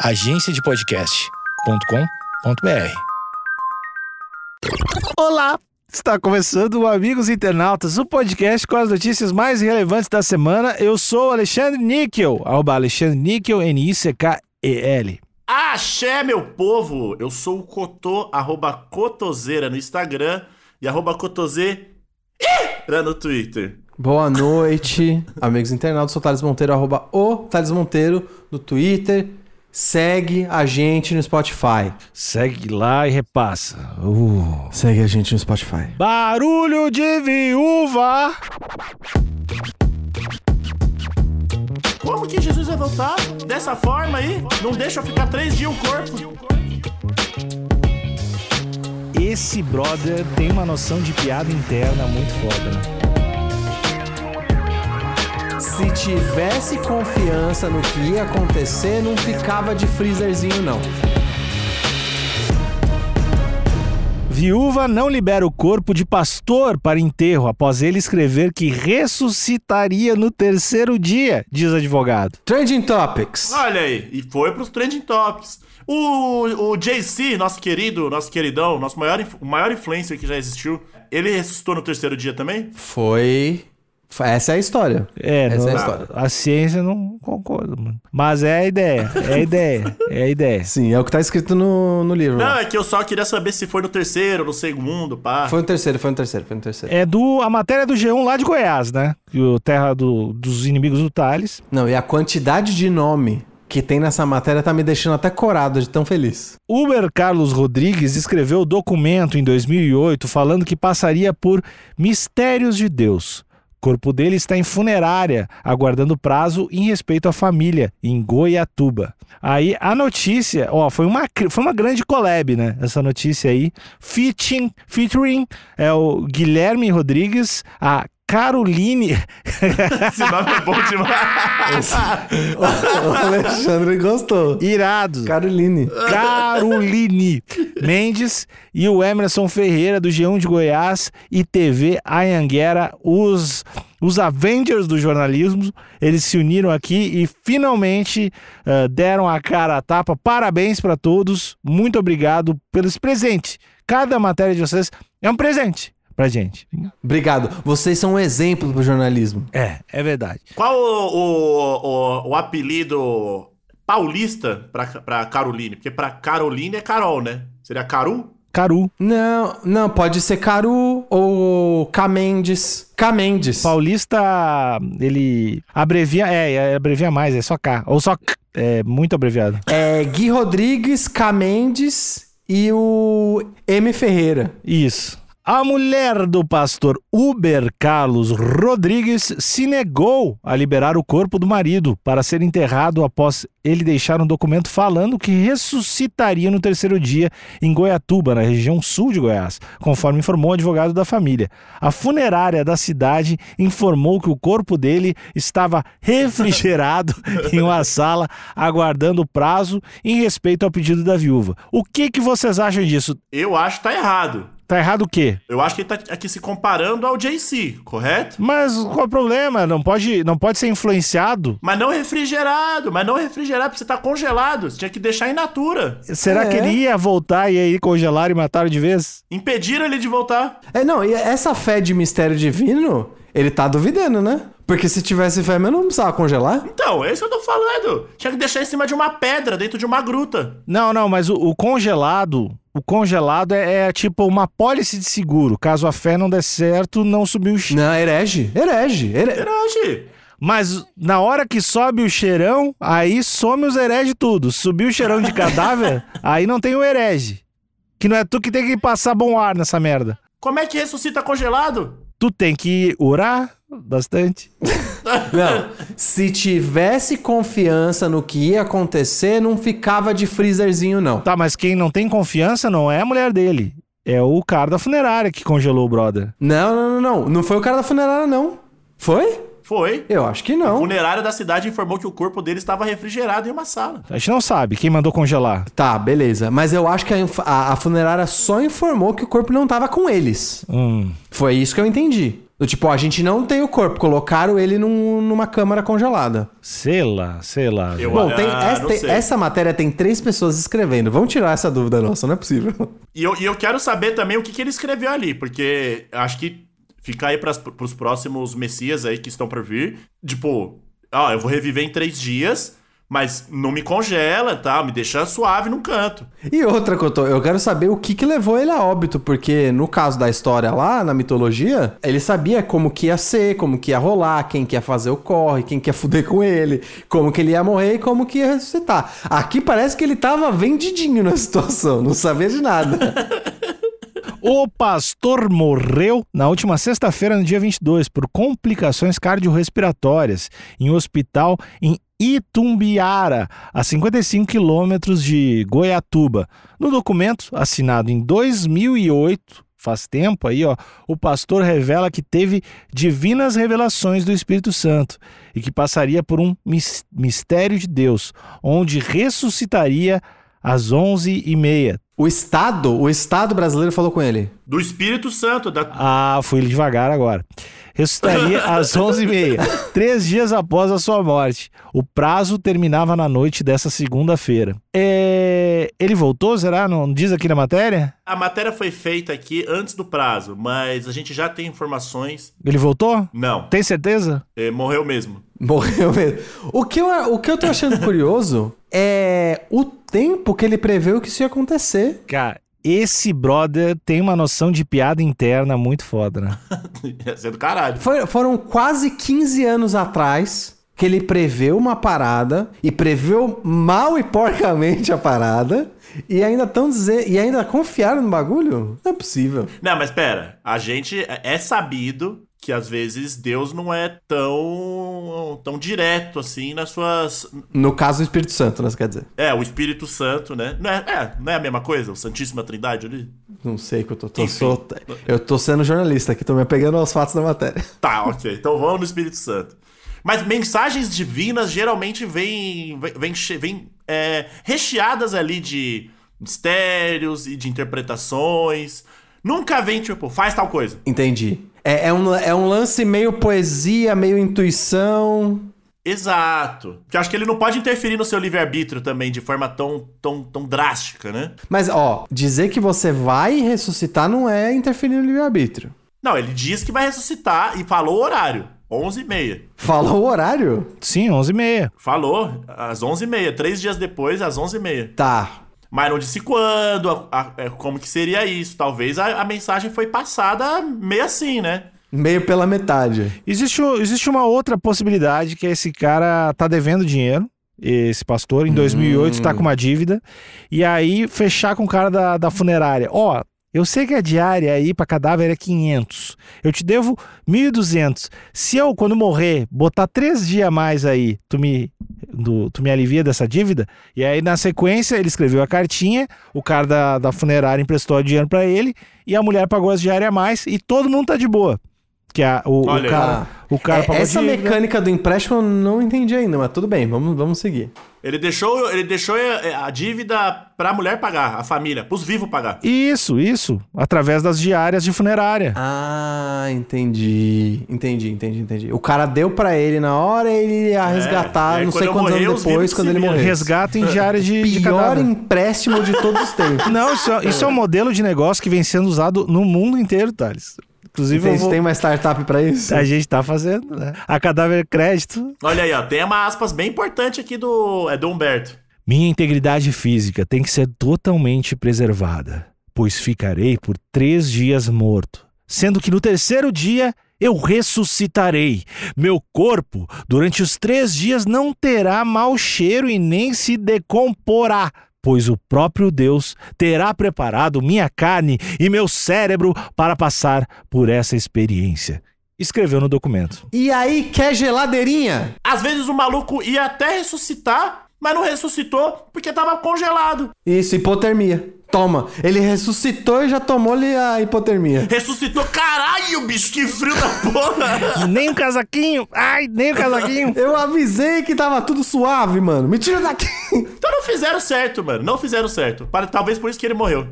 agenciadepodcast.com.br. Olá! Está começando o Amigos Internautas, o podcast com as notícias mais relevantes da semana. Eu sou o Alexandre Níquel, arroba Alexandre Níquel, N-I-C-K-E-L. Axé, meu povo! Eu sou o Cotô, arroba Cotoseira no Instagram e arroba Cotoseira no Twitter. Boa noite, amigos internautas. Sou o Thales Monteiro, arroba o Thales Monteiro no Twitter. Segue a gente no Spotify. Segue lá e repassa. Uh. Segue a gente no Spotify. Barulho de viúva! Como que Jesus vai voltar? Dessa forma aí? Não deixa eu ficar três dias o corpo. Esse brother tem uma noção de piada interna muito foda, né? Se tivesse confiança no que ia acontecer, não ficava de freezerzinho, não. Viúva não libera o corpo de pastor para enterro após ele escrever que ressuscitaria no terceiro dia, diz advogado. Trending Topics. Olha aí, e foi pros Trending Topics. O, o JC, nosso querido, nosso queridão, nosso maior, maior influencer que já existiu, ele ressuscitou no terceiro dia também? Foi. Essa é a história. É, Essa não- é a história. a ciência não concorda, mano. Mas é a ideia, é a ideia, é a ideia. Sim, é o que tá escrito no, no livro. Não, lá. é que eu só queria saber se foi no terceiro, no segundo, pá. Foi no terceiro, foi no terceiro, foi no terceiro. É do a matéria do G1 lá de Goiás, né? Que o terra do- dos inimigos do Thales. Não, e a quantidade de nome que tem nessa matéria tá me deixando até corado de tão feliz. Uber Carlos Rodrigues escreveu o documento em 2008 falando que passaria por mistérios de Deus. O corpo dele está em funerária, aguardando prazo em respeito à família, em Goiatuba. Aí a notícia, ó, foi uma, foi uma grande collab, né? Essa notícia aí. Featuring, featuring é o Guilherme Rodrigues, a Caroline. Esse nome é bom demais. o Alexandre gostou. Irado. Caroline. Caroline Mendes e o Emerson Ferreira do G1 de Goiás e TV Anhanguera, os, os Avengers do jornalismo. Eles se uniram aqui e finalmente ah, deram a cara a tapa. Parabéns para todos. Muito obrigado pelo presente. Cada matéria de vocês é um presente pra gente. Obrigado. Vocês são um exemplo pro jornalismo. É, é verdade. Qual o, o, o, o apelido paulista pra, pra Caroline? Porque pra Caroline é Carol, né? Seria Caru? Caru. Não, não, pode ser Caru ou Camendes. Camendes. Paulista, ele abrevia, é, é, abrevia mais, é só K. Ou só K, é muito abreviado. É Gui Rodrigues, Camendes e o M Ferreira. Isso. A mulher do pastor Uber Carlos Rodrigues se negou a liberar o corpo do marido para ser enterrado após ele deixar um documento falando que ressuscitaria no terceiro dia em Goiatuba, na região sul de Goiás, conforme informou o advogado da família. A funerária da cidade informou que o corpo dele estava refrigerado em uma sala aguardando o prazo em respeito ao pedido da viúva. O que, que vocês acham disso? Eu acho que tá errado. Tá errado o quê? Eu acho que ele tá aqui se comparando ao JC, correto? Mas qual é o problema? Não pode, não pode ser influenciado? Mas não refrigerado, mas não refrigerado, porque você tá congelado. Você tinha que deixar in natura. Será É. que ele ia voltar e aí congelaram e mataram de vez? Impediram ele de voltar. É, não, e essa fé de mistério divino, ele tá duvidando, né? Porque se tivesse fé, mas não precisava congelar. Então, é isso que eu tô falando. Tinha que deixar em cima de uma pedra, dentro de uma gruta. Não, não, mas o, o congelado, o congelado é, é tipo uma pólice de seguro. Caso a fé não der certo, não subiu o. Não, herege. Herege. Here... Herege. Mas na hora que sobe o cheirão, aí some os hereges tudo. Subiu o cheirão de cadáver, aí não tem o herege. Que não é tu que tem que passar bom ar nessa merda. Como é que ressuscita congelado? Tu tem que orar bastante. Não, se tivesse confiança no que ia acontecer, não ficava de freezerzinho, não. Tá, mas quem não tem confiança não é a mulher dele. É o cara da funerária que congelou o brother. Não, não, não, não. Não foi o cara da funerária, não. Foi? Foi. Eu acho que O não. funerário da cidade informou que o corpo dele estava refrigerado em uma sala. A gente não sabe quem mandou congelar. Tá, beleza. Mas eu acho que a, a- a funerária só informou que o corpo não tava com eles. Hum. Foi isso que eu entendi. Do tipo, ó, a gente não tem o corpo, colocaram ele num- numa câmara congelada. Sei lá, sei lá. Eu- Bom, tem, Ah, essa, tem- sei. essa matéria tem três pessoas escrevendo. Vamos tirar essa dúvida nossa, não é possível. E eu, e eu quero saber também o que, que ele escreveu ali, porque acho que fica aí pras, pros próximos Messias aí que estão por vir. Tipo, ó, eu vou reviver em três dias, mas não me congela, tá? Me deixa suave num canto. E outra, Cotô, eu quero saber o que, que levou ele a óbito, porque no caso da história lá, na mitologia, ele sabia como que ia ser, como que ia rolar, quem que ia fazer o corre, quem que ia fuder com ele, como que ele ia morrer e como que ia ressuscitar. Aqui parece que ele tava vendidinho na situação, não sabia de nada. O pastor morreu na última sexta-feira, no dia 22, por complicações cardiorrespiratórias, em um hospital em Itumbiara, a 55 quilômetros de Goiatuba. No documento, assinado em 2008, faz tempo aí, ó, o pastor revela que teve divinas revelações do Espírito Santo e que passaria por um mis- mistério de Deus, onde ressuscitaria às 11h30. O Estado, o Estado brasileiro falou com ele. Do Espírito Santo, da... Ah, fui devagar agora. Ressuscitaria às 11h30, três dias após a sua morte. O prazo terminava na noite dessa segunda-feira. É... Ele voltou, será? Não diz aqui na matéria? A matéria foi feita aqui antes do prazo, mas a gente já tem informações. Ele voltou? Não, Tem certeza? é, morreu mesmo. Morreu mesmo. O que, eu, o que eu tô achando curioso é o tempo que ele preveu que isso ia acontecer. Cara, esse brother tem uma noção de piada interna muito foda, né? Ia ser do caralho. Foi- foram quase 15 anos atrás que ele preveu uma parada e preveu mal e porcamente a parada e ainda estão dizendo e ainda confiaram no bagulho? Não é possível. Não, mas pera, a gente é é sabido que às vezes Deus não é tão tão direto assim nas suas No caso do Espírito Santo, né, você quer dizer? é o Espírito Santo, né? Não é, é, não é a mesma coisa, o Santíssima Trindade ali. Não sei que eu tô, tô Enfim. sou- eu tô sendo jornalista aqui, tô me apegando aos fatos da matéria. Tá, ok. Então vamos no Espírito Santo. Mas mensagens divinas geralmente vêm vem, vem, che- vem, é, recheadas ali de mistérios e de interpretações. Nunca vem, tipo, faz tal coisa. Entendi. É, é um, é um lance meio poesia, meio intuição. Exato. Porque eu acho que ele não pode interferir no seu livre-arbítrio também de forma tão, tão, tão drástica, né? Mas, ó, dizer que você vai ressuscitar não é interferir no livre-arbítrio. Não, ele diz que vai ressuscitar e falou o horário. 11h30. Falou o horário? Sim, 11h30. Falou às 11h30. Três dias depois, às 11h30. Tá. Mas não disse quando, a- a- é, como que seria isso. Talvez a, a mensagem foi passada meio assim, né? Meio pela metade. Existe, existe uma outra possibilidade que é esse cara tá devendo dinheiro, esse pastor, em 2008 tá com uma dívida, e aí fechar com o cara da, da funerária. Ó, eu sei que a diária aí pra cadáver é 500, eu te devo 1.200. Se eu, quando morrer, botar três dias a mais aí, tu me, do- tu me alivia dessa dívida? E aí, na sequência, ele escreveu a cartinha, o cara da, da funerária emprestou dinheiro pra ele, e a mulher pagou as diárias a mais, e todo mundo tá de boa. Que a, o, o cara, o cara É, essa dívida. mecânica do empréstimo eu não entendi ainda, mas tudo bem, vamos, vamos seguir. Ele deixou, ele deixou é, a dívida pra mulher pagar, a família, pros vivos pagar. Isso, isso. Através das diárias de funerária. Ah, entendi. Entendi, entendi, entendi. O cara deu pra ele na hora ele ia e resgatar aí não sei quantos morrer, anos os depois, quando ele morrer. Resgata em diária de, de Pior cadáver. empréstimo de todos os tempos. Não, isso é, isso é um modelo de negócio que vem sendo usado no mundo inteiro, Thales. Inclusive, Tem, vou- tem uma startup pra isso? a gente tá fazendo, né? A cadáver crédito. Olha aí, ó, tem uma aspas bem importante aqui do, é do Humberto. Minha integridade física tem que ser totalmente preservada, pois ficarei por três dias morto, sendo que no terceiro dia eu ressuscitarei. Meu corpo, durante os três dias, não terá mau cheiro e nem se decomporá. Pois o próprio Deus terá preparado minha carne e meu cérebro para passar por essa experiência. Escreveu no documento. E aí, quer geladeirinha? Às vezes o maluco ia até ressuscitar, mas não ressuscitou porque tava congelado. Isso, hipotermia. Toma. Ele ressuscitou e já tomou-lhe a hipotermia. Ressuscitou, caralho, bicho, que frio da porra! Nem o casaquinho! Ai, nem o casaquinho! Eu avisei que tava tudo suave, mano. Me tira daqui. Então não fizeram certo, mano. Não fizeram certo. Para- Talvez por isso que ele morreu.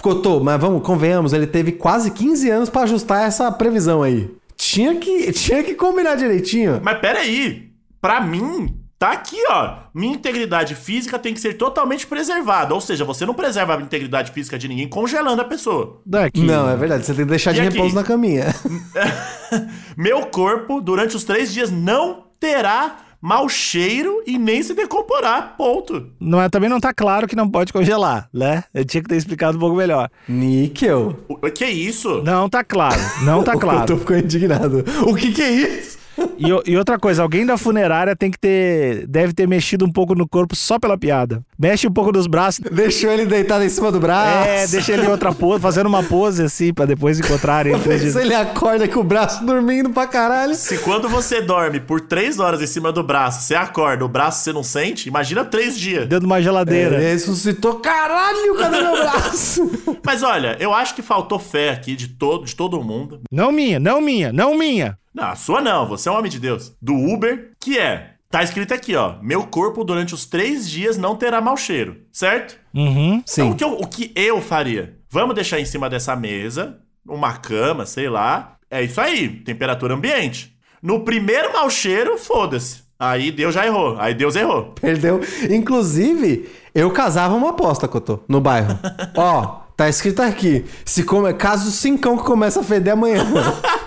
Cotô, mas vamos, convenhamos, ele teve quase 15 anos pra ajustar essa previsão aí. Tinha que, tinha que combinar direitinho. Mas peraí, pra mim, tá aqui, ó. Minha integridade física tem que ser totalmente preservada. Ou seja, você não preserva a integridade física de ninguém congelando a pessoa. Daqui. Não, é verdade. Você tem que deixar de E aqui? repouso na caminha. Meu corpo, durante os três dias, não terá mau cheiro e nem se decomporá. Ponto. Não, é- também não tá claro que não pode congelar, né? Eu tinha que ter explicado um pouco melhor. Níquel. O, que é isso? Não tá claro, não tá O claro. Cotô ficou indignado. O que que é isso? E, e outra coisa, alguém da funerária tem que ter. Deve ter mexido um pouco no corpo só pela piada. Mexe um pouco nos braços. Deixou ele deitado em cima do braço. É, deixa ele em outra pose, fazendo uma pose assim, pra depois encontrarem. Se ele acorda com o braço dormindo pra caralho. Se quando você dorme por três horas em cima do braço, você acorda, o braço você não sente, imagina três dias. Dentro de uma geladeira. Ele ressuscitou. Caralho, cadê meu braço? Mas olha, eu acho que faltou fé aqui de todo, de todo mundo. Não minha, não minha, não minha. Não, a sua não, você é um homem de Deus. Do Uber, que é. Tá escrito aqui, ó. Meu corpo durante os três dias não terá mau cheiro, certo? Uhum. Então, o que, eu, o que eu faria? Vamos deixar em cima dessa mesa, uma cama, sei lá. É isso aí, temperatura ambiente. No primeiro mau cheiro, foda-se. Aí Deus já errou. Aí Deus errou. Perdeu. Inclusive, eu casava uma aposta, Cotô, no bairro. Ó, tá escrito aqui. Se come... Caso o cincão que começa a feder amanhã.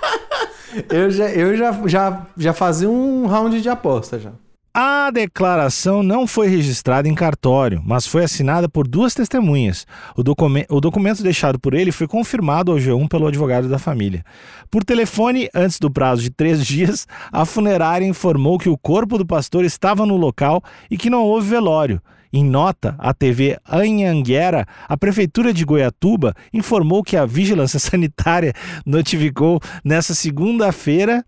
eu já, eu já, já, já fazia um round de aposta já. A declaração não foi registrada em cartório, mas foi assinada por duas testemunhas. O, documen- o documento deixado por ele foi confirmado ao G1 pelo advogado da família. Por telefone, antes do prazo de três dias, a funerária informou que o corpo do pastor estava no local e que não houve velório. Em nota, a TV Anhanguera, a prefeitura de Goiatuba informou que a vigilância sanitária notificou nessa segunda-feira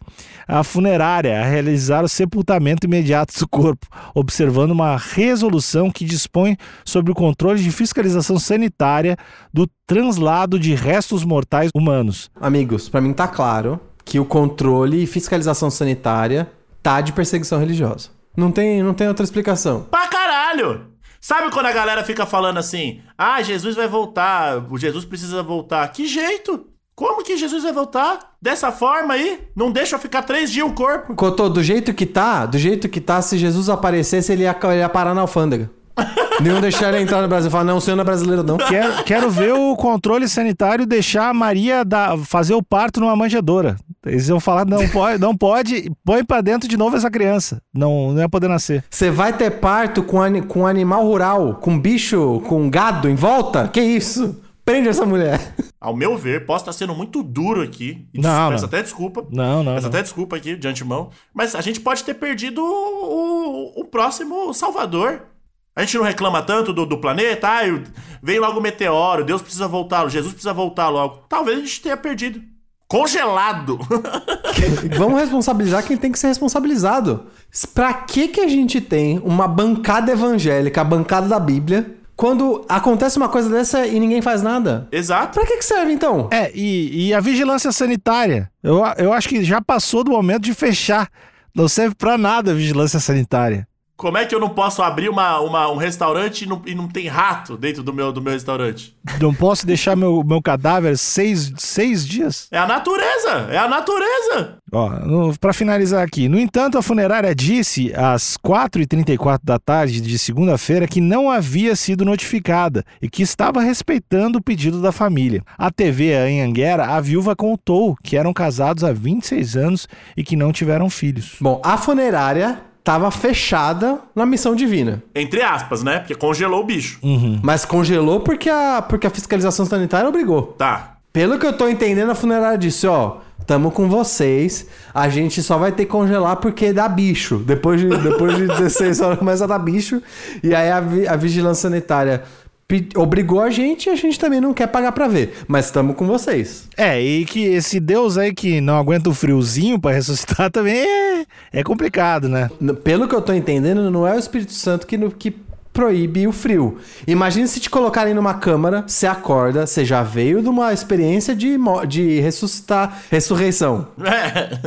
a funerária a realizar o sepultamento imediato do corpo, observando uma resolução que dispõe sobre o controle de fiscalização sanitária do translado de restos mortais humanos. Amigos, pra mim tá claro que o controle e fiscalização sanitária tá de perseguição religiosa. Não tem, não tem outra explicação. Pra caralho! Sabe quando a galera fica falando assim: ah, Jesus vai voltar, o Jesus precisa voltar? Que jeito? Como que Jesus vai voltar? Dessa forma aí? Não deixa ficar três dias o corpo. Cotô, do jeito que tá, do jeito que tá, se Jesus aparecesse, ele ia, ele ia parar na alfândega. Não deixar ele entrar no Brasil. Falar, não, o senhor não é brasileiro, não. Quero, quero ver o controle sanitário deixar a Maria dar- fazer o parto numa manjedoura. Eles iam falar: não pode, não pode, põe pra dentro de novo essa criança. Não, não ia poder nascer. Você vai ter parto com, ani- com animal rural, com bicho, com gado em volta? Que isso? Prende essa mulher. Ao meu ver, posso estar sendo muito duro aqui. E Não, peço não. até desculpa. Não, não. Peço não. até desculpa aqui de antemão. Mas a gente pode ter perdido o, o- o próximo Salvador. A gente não reclama tanto do, do planeta. Ah, vem logo o meteoro, Deus precisa voltar, Jesus precisa voltar logo. Talvez a gente tenha perdido. Congelado. Vamos responsabilizar quem tem que ser responsabilizado. Pra que que a gente tem uma bancada evangélica, a bancada da Bíblia, quando acontece uma coisa dessa e ninguém faz nada? Exato. Pra que que serve, então? É, e, e a vigilância sanitária? Eu, eu acho que já passou do momento de fechar. Não serve pra nada a vigilância sanitária. Como é que eu não posso abrir uma, uma- um restaurante e não, e não tem rato dentro do meu, do meu restaurante? Não posso deixar meu, meu cadáver seis, seis dias? É a natureza! É a natureza! Ó, pra finalizar aqui. No entanto, a funerária disse às 4h34 da tarde de segunda-feira que não havia sido notificada e que estava respeitando o pedido da família. A TV Anhanguera, a viúva contou que eram casados há 26 anos e que não tiveram filhos. Bom, a funerária tava fechada na missão divina. Entre aspas, né? Porque congelou o bicho. Mas congelou porque a, porque a fiscalização sanitária obrigou. Tá. Pelo que eu tô entendendo, a funerária disse, ó, tamo com vocês, a gente só vai ter que congelar porque dá bicho. Depois de, depois de 16 horas começa a dar bicho, e aí a, vi- a vigilância sanitária obrigou a gente e a gente também não quer pagar pra ver. Mas tamo com vocês. É, e que esse Deus aí que não aguenta o friozinho pra ressuscitar também é, é complicado, né? Pelo que eu tô entendendo, não é o Espírito Santo que, que proíbe o frio. Imagina se te colocarem numa câmara, você acorda, você já veio de uma experiência de, de ressuscitar, ressurreição.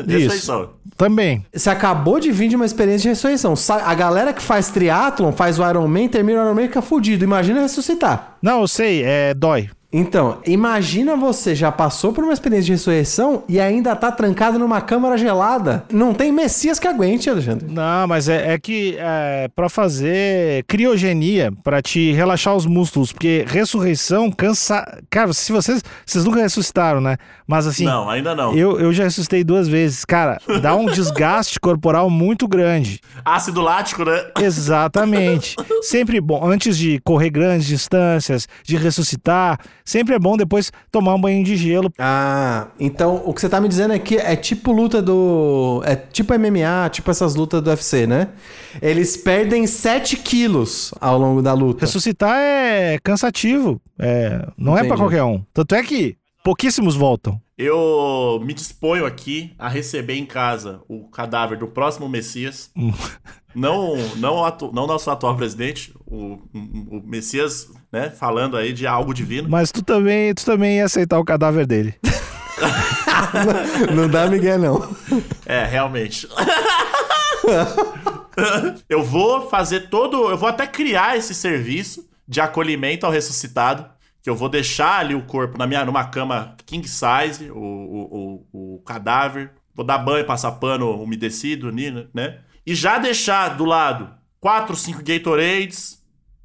É, só. Também. Você acabou de vir de uma experiência de ressurreição. A galera que faz triatlon, faz o Iron Man, termina o Iron Man e fica fudido. Imagina ressuscitar. Não, eu sei, é dói. Então, imagina você já passou por uma experiência de ressurreição e ainda tá trancado numa câmara gelada. Não tem Messias que aguente, Alexandre. Não, mas é, é que é, para fazer criogenia, para te relaxar os músculos, porque ressurreição cansa. Cara, se vocês. Vocês nunca ressuscitaram, né? Mas assim. Não, ainda não. Eu, eu já ressuscitei duas vezes. Cara, dá um desgaste corporal muito grande. Ácido lático, né? Exatamente. Sempre bom, antes de correr grandes distâncias, de ressuscitar, sempre é bom depois tomar um banho de gelo. Ah, então o que você tá me dizendo é que é tipo luta do. É tipo MMA, tipo essas lutas do UFC, né? Eles perdem 7 quilos ao longo da luta. Ressuscitar é cansativo. É, não é pra Entendi. qualquer um. Tanto é que pouquíssimos voltam. Eu me disponho aqui a receber em casa o cadáver do próximo Messias. não, não, o atu- não nosso atual presidente, o, o Messias, né, falando aí de algo divino. Mas tu também, tu também ia aceitar o cadáver dele. Não dá migué, não. É, realmente. eu vou fazer todo. Eu vou até criar esse serviço de acolhimento ao ressuscitado. Que eu vou deixar ali o corpo na minha, numa cama king size, o, o, o, o cadáver. Vou dar banho, passar pano umedecido, né? E já deixar do lado quatro, cinco Gatorades,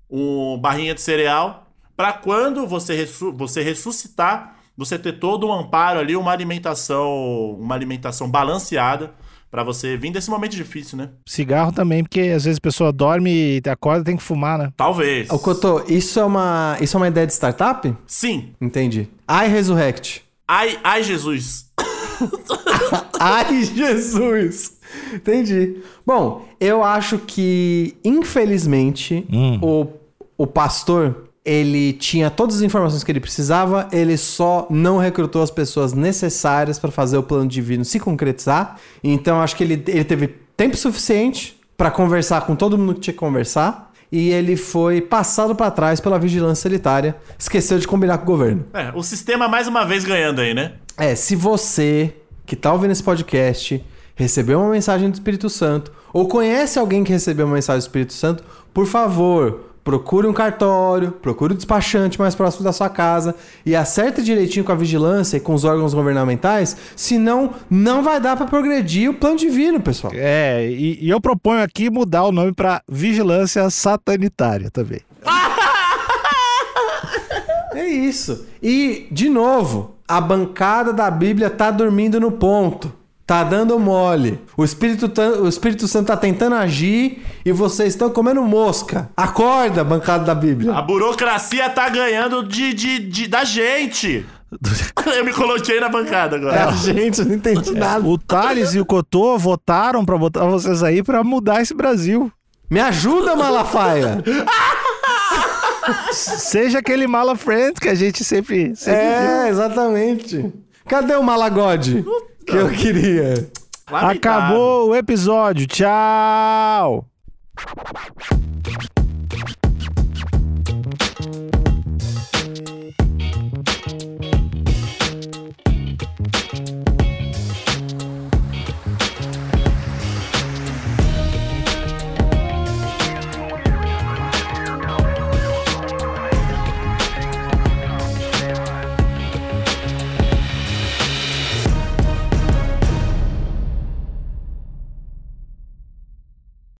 um barrinha de cereal, para quando você, ressu- você ressuscitar, você ter todo um amparo ali, uma alimentação, uma alimentação balanceada para você vir desse momento difícil, né? Cigarro também, porque às vezes a pessoa dorme e acorda tem que fumar, né? Talvez. Ô, Cotô, isso é uma, isso é uma ideia de startup? Sim. Entendi. I Resurrect. Ai, ai, Jesus. Ai, Jesus! Entendi. Bom, eu acho que, infelizmente, Hum. o, o pastor, ele tinha todas as informações que ele precisava, ele só não recrutou as pessoas necessárias para fazer o plano divino se concretizar. Então, acho que ele, ele teve tempo suficiente para conversar com todo mundo que tinha que conversar. E ele foi passado para trás pela vigilância sanitária. Esqueceu de combinar com o governo. É, o sistema mais uma vez ganhando aí, né? É, se você que tá ouvindo esse podcast recebeu uma mensagem do Espírito Santo ou conhece alguém que recebeu uma mensagem do Espírito Santo, por favor, procure um cartório, procure o despachante mais próximo da sua casa e acerte direitinho com a vigilância e com os órgãos governamentais, senão não vai dar pra progredir o plano divino, pessoal. É, e, e eu proponho aqui mudar o nome pra Vigilância Satanitária também. É isso. E, de novo, a bancada da Bíblia tá dormindo no ponto. Tá dando mole. O Espírito, o Espírito Santo tá tentando agir e vocês estão comendo mosca. Acorda, bancada da Bíblia. A burocracia tá ganhando de, de, de- da gente. Eu me coloquei na bancada É, agora. a gente, eu não entendi nada. O Thales e o Cotô votaram pra botar vocês aí pra mudar esse Brasil. Me ajuda, Malafaia. Seja aquele mala friend que a gente sempre, sempre viu. É, exatamente. Cadê o Malagode que eu queria? Lamentável. Acabou o episódio. Tchau.